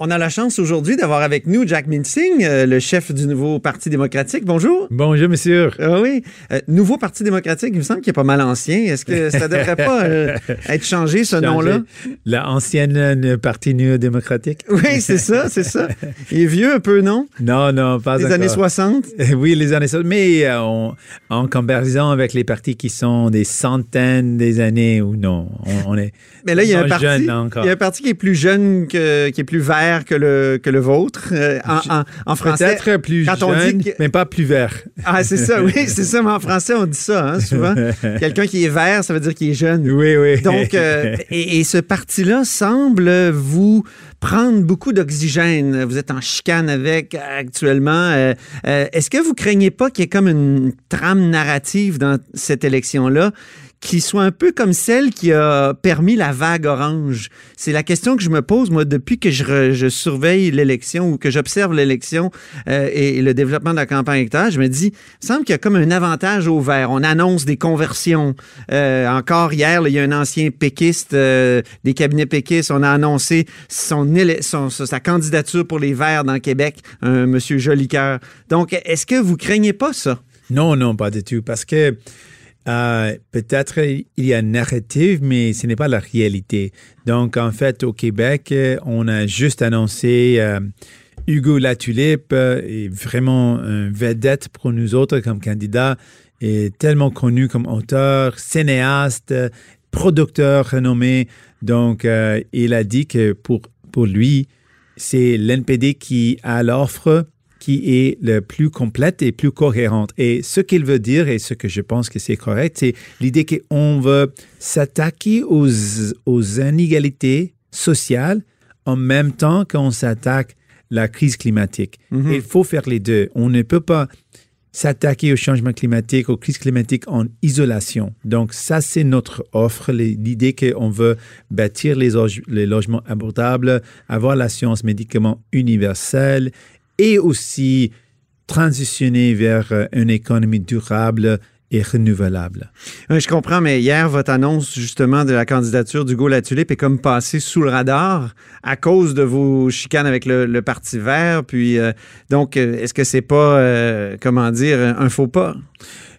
On a la chance aujourd'hui d'avoir avec nous Jack Minsing, euh, le chef du nouveau Parti démocratique. Bonjour. Bonjour, monsieur. Ah oui. Euh, nouveau Parti démocratique, il me semble qu'il est pas mal ancien. Est-ce que ça devrait pas euh, être changé, ce nom-là? La ancienne Parti néo-démocratique? Oui, c'est ça, c'est ça. Il est vieux un peu, non? Non, non, pas Les encore. années 60? Oui, les années 60. Mais on- en comparaison avec les partis qui sont des centaines des années ou non, on, on est. Mais là, il y a un parti, il y a un parti qui est plus jeune, que, qui est plus vert que le, que le vôtre. euh, en, en- en français. Peut-être plus quand on jeune, dit que- mais pas plus vert. Ah, c'est ça, oui, c'est ça. Mais en français, on dit ça, hein, souvent. Quelqu'un qui est vert, ça veut dire qu'il est jeune. Oui, oui. Donc, euh, et, et ce parti-là semble vous prendre beaucoup d'oxygène. Vous êtes en chicane avec actuellement. Euh, euh, Est-ce que vous craignez pas qu'il y ait comme une trame narrative dans cette élection-là qui soit un peu comme celle qui a permis la vague orange? C'est la question que je me pose, moi, depuis que je, surveille l'élection ou que j'observe l'élection euh, et, le développement de la campagne électorale. Je me dis, il semble qu'il y a comme un avantage au vert. On annonce des conversions. Euh, encore hier, il y a un ancien péquiste euh, des cabinets péquistes. On a annoncé sa candidature pour les Verts dans Québec, un monsieur Jolicoeur. Donc, est-ce que vous craignez pas ça? Non, non, pas du tout. Parce que euh, peut-être il y a une narrative, mais ce n'est pas la réalité. Donc, en fait, au Québec, euh, on a juste annoncé euh, Hugo Latulippe euh, est vraiment un vedette pour nous autres comme candidat, est tellement connu comme auteur, cinéaste, producteur renommé. Donc, il a dit que pour, pour lui, c'est l'NPD qui a l'offre qui est le plus complète et plus cohérente. Et ce qu'il veut dire, et ce que je pense que c'est correct, c'est l'idée qu'on veut s'attaquer aux, aux inégalités sociales en même temps qu'on s'attaque la crise climatique. Mhm. Il faut faire les deux. On ne peut pas s'attaquer au changement climatique, aux crises climatiques en isolation. Donc ça, c'est notre offre, l'idée qu'on veut bâtir les, les logements abordables, avoir la science médicament universelle et aussi transitionner vers euh, une économie durable et renouvelable. Je comprends, mais hier, votre annonce justement de la candidature d'Hugo Latulippe est comme passée sous le radar à cause de vos chicanes avec le, Parti vert. Puis, euh, donc, euh, est-ce que c'est pas, comment dire, un faux pas?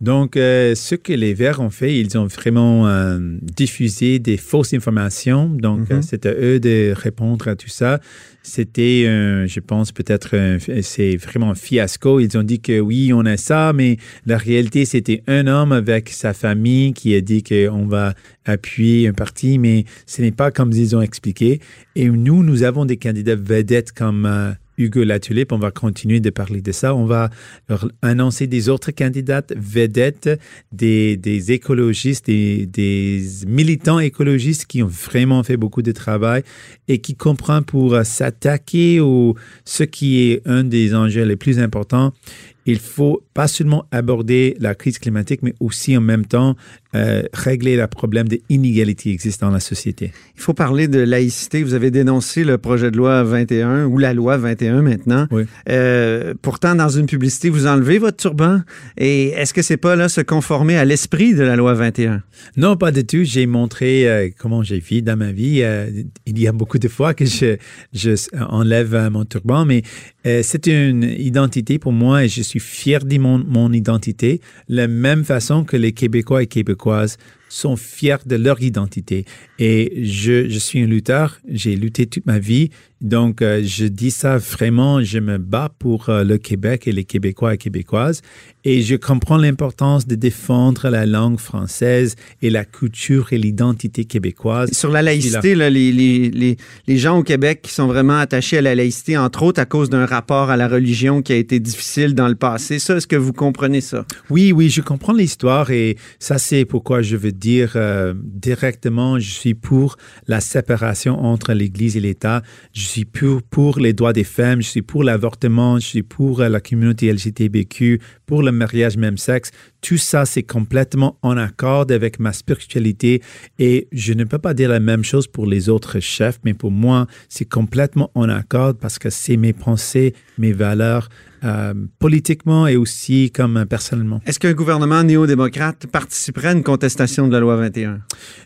Donc, euh, ce que les Verts ont fait, ils ont vraiment euh, diffusé des fausses informations. Donc, euh, c'est à eux de répondre à tout ça. C'était, euh, je pense, peut-être, c'est vraiment un fiasco. Ils ont dit que oui, on a ça, mais la réalité, c'était un homme avec sa famille qui a dit qu'on va appuyer un parti, mais ce n'est pas comme ils ont expliqué. Et nous, nous avons des candidats vedettes comme euh, Hugo Latulippe. On va continuer de parler de ça. On va annoncer des autres candidates vedettes, des, écologistes, des, des militants écologistes qui ont vraiment fait beaucoup de travail et qui comprennent pour s'attaquer au ce qui est un des enjeux les plus importants. Il faut pas seulement aborder la crise climatique, mais aussi en même temps euh, régler le problème des inégalités existant dans la société. Il faut parler de laïcité. Vous avez dénoncé le projet de loi 21 ou la loi 21 maintenant. Oui. Euh, pourtant, dans une publicité, vous enlevez votre turban. Et est-ce que c'est pas là se conformer à l'esprit de la loi 21? Non, pas du tout. J'ai montré euh, comment j'ai vécu dans ma vie. Euh, il y a beaucoup de fois que je, je enlève mon turban, mais c'est une identité pour moi et je suis fier de mon, mon identité, la même façon que les Québécois et Québécoises sont fiers de leur identité. Et je, je suis un lutteur, j'ai lutté toute ma vie, donc euh, je dis ça vraiment, je me bats pour euh, le Québec et les Québécois et Québécoises, et je comprends l'importance de défendre la langue française et la culture et l'identité québécoise. Sur la laïcité, là, les, les, les, les gens au Québec qui sont vraiment attachés à la laïcité, entre autres à cause d'un rapport à la religion qui a été difficile dans le passé, ça, est-ce que vous comprenez ça? Oui, oui, je comprends l'histoire et ça, c'est pourquoi je veux dire euh, directement, je suis pour la séparation entre l'Église et l'État, je suis pour, pour les droits des femmes, je suis pour l'avortement, je suis pour euh, la communauté LGTBQ, pour le mariage même sexe. Tout ça, c'est complètement en accord avec ma spiritualité et je ne peux pas dire la même chose pour les autres chefs, mais pour moi, c'est complètement en accord parce que c'est mes pensées, mes valeurs, euh, politiquement et aussi comme personnellement. Est-ce qu'un gouvernement néo-démocrate participerait à une contestation de la loi 21?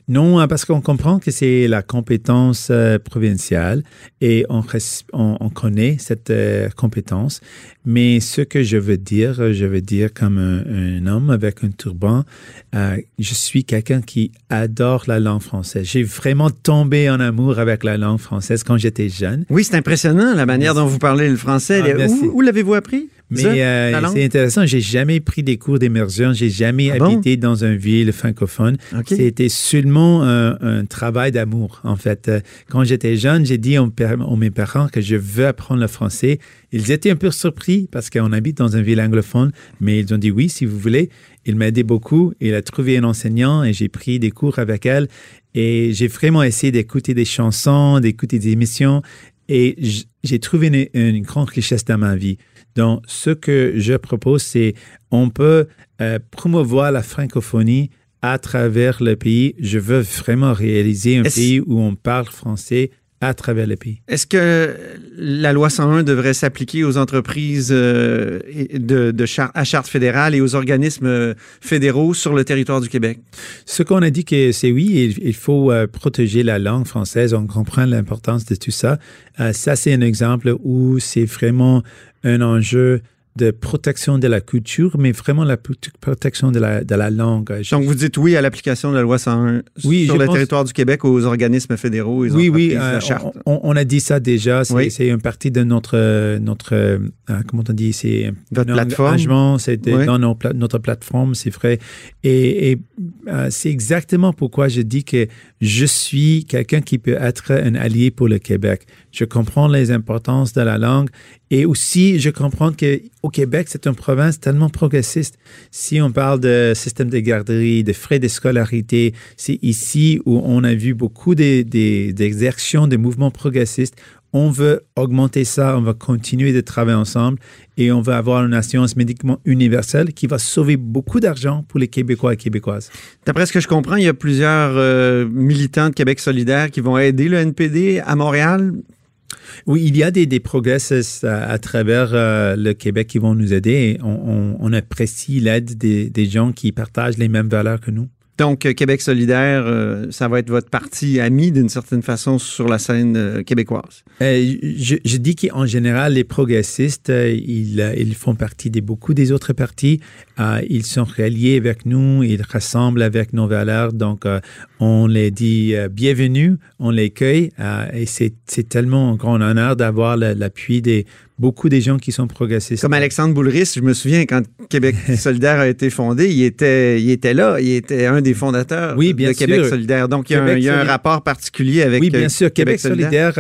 Non, hein, parce qu'on comprend que c'est la compétence euh, provinciale et on, on, on, connaît cette euh, compétence. Mais ce que je veux dire, je veux dire comme un, un homme avec un turban, euh, je suis quelqu'un qui adore la langue française. J'ai vraiment tombé en amour avec la langue française quand j'étais jeune. Oui, c'est impressionnant la manière dont vous parlez le français. Ah, où, où l'avez-vous appris? Mais euh, c'est intéressant, j'ai jamais pris des cours d'immersion, j'ai jamais Ah habité dans une ville francophone. C'était seulement un, un travail d'amour, en fait. Euh, Quand j'étais jeune, j'ai dit aux mes parents que je veux apprendre le français. Ils étaient un peu surpris parce qu'on habite dans une ville anglophone, mais ils ont dit oui, si vous voulez. Il m'a aidé beaucoup. Il a trouvé un enseignant et j'ai pris des cours avec elle. Et j'ai vraiment essayé d'écouter des chansons, d'écouter des émissions. Et j'ai trouvé une, une grande richesse dans ma vie. Donc, ce que je propose, c'est on peut euh, promouvoir la francophonie à travers le pays. Je veux vraiment réaliser un pays où on parle français à travers le pays. Est-ce que la loi 101 devrait s'appliquer aux entreprises euh, de, de char- à charte fédérale et aux organismes euh, fédéraux sur le territoire du Québec? Ce qu'on a dit que c'est oui, il, il faut euh, protéger la langue française. On comprend l'importance de tout ça. Euh, ça, c'est un exemple où c'est vraiment un enjeu de protection de la culture, mais vraiment la prote- protection de la, de la langue. Je- Donc, vous dites oui à l'application de la loi 101 Oui, sur le pense- territoire du Québec aux organismes fédéraux oui, oui, euh, charte. on, on a dit ça déjà. C'est Oui. une partie de notre, notre euh, comment on dit, c'est Votre un plateforme. c'est Oui. dans nos notre plateforme, c'est vrai. Et, et, euh, c'est exactement pourquoi je dis que je suis quelqu'un qui peut être un allié pour le Québec. Je comprends les importances de la langue et aussi je comprends que au Québec, c'est une province tellement progressiste. Si on parle de système de garderie, de frais de scolarité, c'est ici où on a vu beaucoup des, des mouvements progressistes. On veut augmenter ça, on va continuer de travailler ensemble et on va avoir une assurance médicament universelle qui va sauver beaucoup d'argent pour les Québécois et Québécoises. D'après ce que je comprends, il y a plusieurs euh, militants de Québec solidaire qui vont aider le NPD à Montréal. Oui, il y a des, des progressistes à, travers euh, le Québec qui vont nous aider on- on apprécie l'aide des, des gens qui partagent les mêmes valeurs que nous. Donc, euh, Québec solidaire, euh, ça va être votre parti ami d'une certaine façon sur la scène euh, québécoise. Je, dis qu'en général, les progressistes, ils, font partie de beaucoup des autres partis. Ils sont reliés avec nous, ils rassemblent avec nos valeurs. Donc, on les dit bienvenue, on les cueille. et c'est tellement un grand honneur d'avoir l'appui des beaucoup des gens qui sont progressistes. Comme Alexandre Boulris, je me souviens quand Québec solidaire a été fondé, il était, il était là, il était un des fondateurs Oui, bien de Québec solidaire. Donc, il y a, un, Québec il y a un soli- rapport particulier avec Oui, bien euh, sûr. Québec, solidaire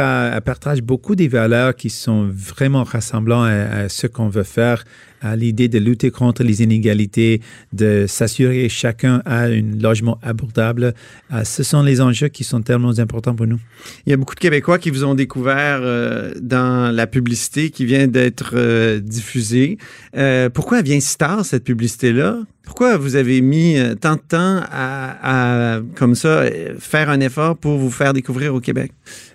partage beaucoup des valeurs qui sont vraiment rassemblantes à, à ce qu'on veut faire, à l'idée de lutter contre les inégalités, de s'assurer que chacun a un logement abordable. Euh, ce sont les enjeux qui sont tellement importants pour nous. Il y a beaucoup de Québécois qui vous ont découvert euh, dans la publicité qui vient d'être euh, diffusée. Pourquoi vient si tard, cette publicité-là? Pourquoi vous avez mis tant de temps à, à, comme ça, faire un effort pour vous faire découvrir au Québec?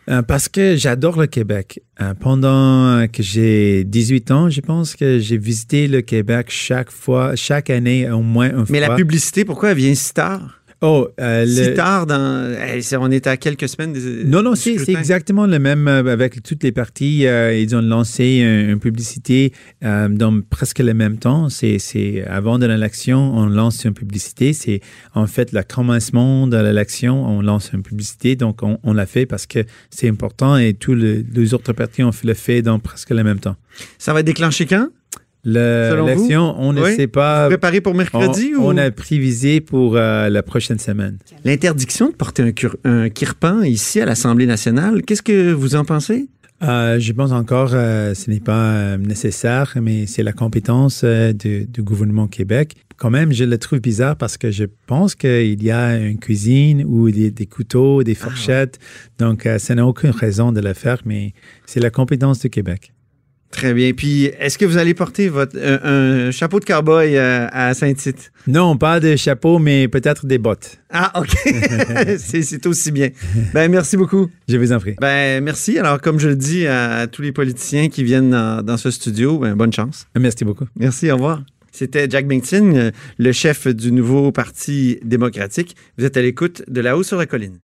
Euh, parce que j'adore le Québec. Euh, pendant que j'ai 18 ans, je pense que j'ai visité le Québec chaque fois, chaque année au moins une Mais fois. la publicité, pourquoi elle vient si tard? Oh, euh, Si tard dans... On est à quelques semaines des Non, non, c'est exactement le même euh, avec toutes les parties. euh, ils ont lancé un- une publicité euh, dans presque le même temps. C'est avant de l'élection, on lance une publicité. C'est en fait le commencement de l'élection, on lance une publicité. Donc, on, on l'a fait parce que c'est important et tous le- les autres partis ont fait le fait dans presque le même temps. Ça va être déclenché quand? On ne Oui? sait pas. Préparé pour On, mercredi? ou... on a prévisé pour euh, la prochaine semaine. L'interdiction de porter un, kirpan ici à l'Assemblée nationale, qu'est-ce que vous en pensez? Euh, je pense encore euh, ce n'est pas euh, nécessaire, mais c'est la compétence du, du gouvernement Québec. Quand même, je le trouve bizarre parce que je pense qu'il y a une cuisine ou des, des couteaux, des fourchettes. Donc, euh, ça n'a aucune raison de le faire, mais c'est la compétence du Québec. Très bien. Puis, est-ce que vous allez porter votre, un, un chapeau de cowboy euh, à Saint-Tite? Non, pas de chapeau, mais peut-être des bottes. Ah, OK. c'est c'est aussi bien. Ben, merci beaucoup. Je vous en prie. Ben, merci. Alors, comme je le dis à, tous les politiciens qui viennent dans, dans ce studio, ben, bonne chance. Merci beaucoup. Merci, au revoir. C'était Jack Bington, le chef du nouveau Parti démocratique. Vous êtes à l'écoute de La Haut sur la colline.